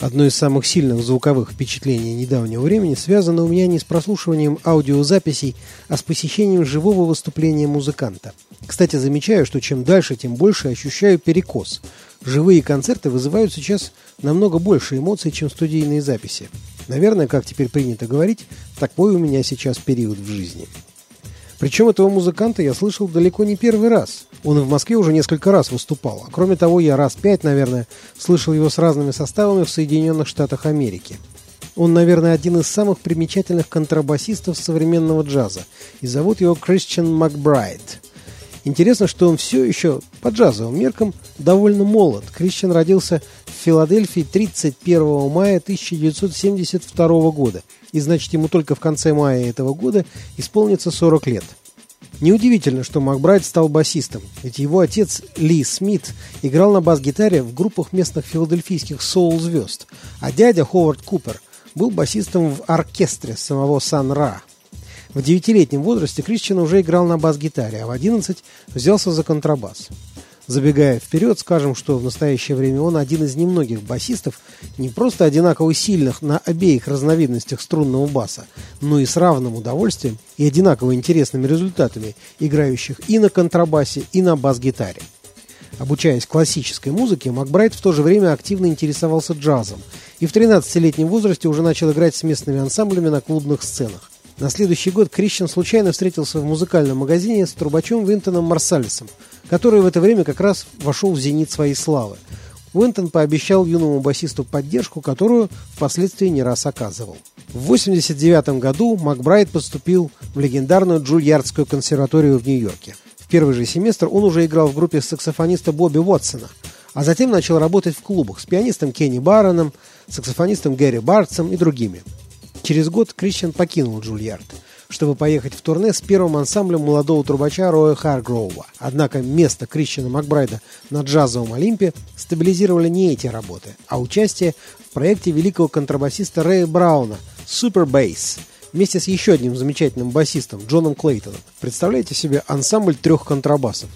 Одно из самых сильных звуковых впечатлений недавнего времени связано у меня не с прослушиванием аудиозаписей, а с посещением живого выступления музыканта. Кстати, замечаю, что чем дальше, тем больше ощущаю перекос. Живые концерты вызывают сейчас намного больше эмоций, чем студийные записи. Наверное, как теперь принято говорить, такой у меня сейчас период в жизни. Причем этого музыканта я слышал далеко не первый раз. Он и в Москве уже несколько раз выступал. А кроме того, я раз пять, наверное, слышал его с разными составами в Соединенных Штатах Америки. Он, наверное, один из самых примечательных контрабасистов современного джаза. И зовут его Кристиан Макбрайт. Интересно, что он все еще, по джазовым меркам, довольно молод. Кристиан родился в Филадельфии 31 мая 1972 года – и значит ему только в конце мая этого года исполнится 40 лет. Неудивительно, что Макбрайт стал басистом, ведь его отец Ли Смит играл на бас-гитаре в группах местных филадельфийских соул-звезд, а дядя Ховард Купер был басистом в оркестре самого Сан Ра. В девятилетнем возрасте Кристиан уже играл на бас-гитаре, а в 11 взялся за контрабас. Забегая вперед, скажем, что в настоящее время он один из немногих басистов, не просто одинаково сильных на обеих разновидностях струнного баса, но и с равным удовольствием и одинаково интересными результатами, играющих и на контрабасе, и на бас-гитаре. Обучаясь классической музыке, Макбрайт в то же время активно интересовался джазом и в 13-летнем возрасте уже начал играть с местными ансамблями на клубных сценах. На следующий год Крищен случайно встретился в музыкальном магазине с трубачом Винтоном Марсалисом, который в это время как раз вошел в зенит своей славы. Уинтон пообещал юному басисту поддержку, которую впоследствии не раз оказывал. В 1989 году Макбрайт поступил в легендарную Джульярдскую консерваторию в Нью-Йорке. В первый же семестр он уже играл в группе саксофониста Бобби Уотсона, а затем начал работать в клубах с пианистом Кенни Барроном, саксофонистом Гэри Бартсом и другими. Через год Крищен покинул Джульярд, чтобы поехать в турне с первым ансамблем молодого трубача Роя Харгроува. Однако место Крищена Макбрайда на джазовом Олимпе стабилизировали не эти работы, а участие в проекте великого контрабасиста Рэя Брауна «Super Bass», вместе с еще одним замечательным басистом Джоном Клейтоном. Представляете себе ансамбль трех контрабасов.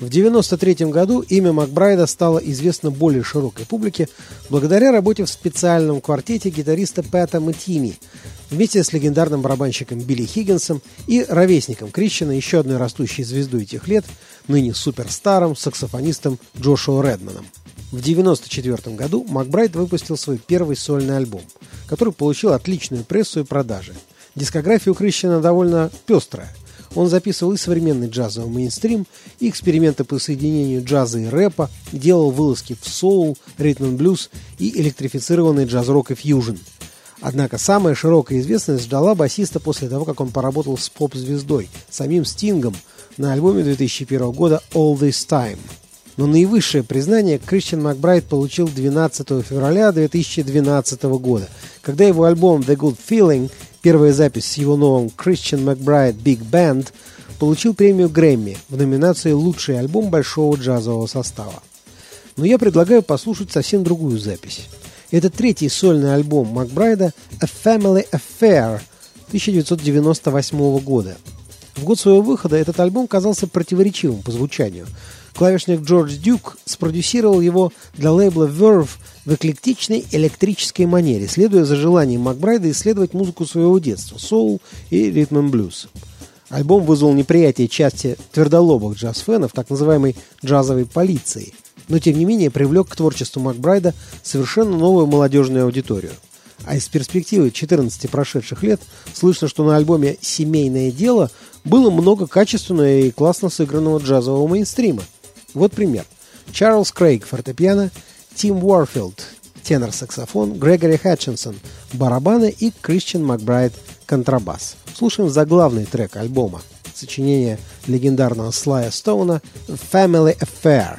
В 1993 году имя Макбрайда стало известно более широкой публике благодаря работе в специальном квартете гитариста Пэта Матини вместе с легендарным барабанщиком Билли Хиггинсом и ровесником Крищена, еще одной растущей звездой этих лет, ныне суперстаром, саксофонистом Джошуа Редманом. В 1994 году Макбрайт выпустил свой первый сольный альбом, который получил отличную прессу и продажи. Дискография у Крищена довольно пестрая. Он записывал и современный джазовый мейнстрим, и эксперименты по соединению джаза и рэпа, делал вылазки в соул, ритм блюз и электрифицированный джаз-рок и фьюжн. Однако самая широкая известность ждала басиста после того, как он поработал с поп-звездой, самим Стингом, на альбоме 2001 года «All This Time». Но наивысшее признание Кристиан Макбрайт получил 12 февраля 2012 года, когда его альбом «The Good Feeling» Первая запись с его новым Christian McBride Big Band получил премию Грэмми в номинации «Лучший альбом большого джазового состава». Но я предлагаю послушать совсем другую запись. Это третий сольный альбом Макбрайда «A Family Affair» 1998 года. В год своего выхода этот альбом казался противоречивым по звучанию – Клавишник Джордж Дюк спродюсировал его для лейбла Verve в эклектичной электрической манере, следуя за желанием Макбрайда исследовать музыку своего детства – соул и ритм блюз. Альбом вызвал неприятие части твердолобых джаз-фенов, так называемой «джазовой полиции», но тем не менее привлек к творчеству Макбрайда совершенно новую молодежную аудиторию. А из перспективы 14 прошедших лет слышно, что на альбоме «Семейное дело» было много качественного и классно сыгранного джазового мейнстрима – вот пример. Чарльз Крейг – фортепиано, Тим Уорфилд – тенор-саксофон, Грегори Хатчинсон – барабаны и Кристиан Макбрайт – контрабас. Слушаем заглавный трек альбома. Сочинение легендарного Слая Стоуна «Family Affair».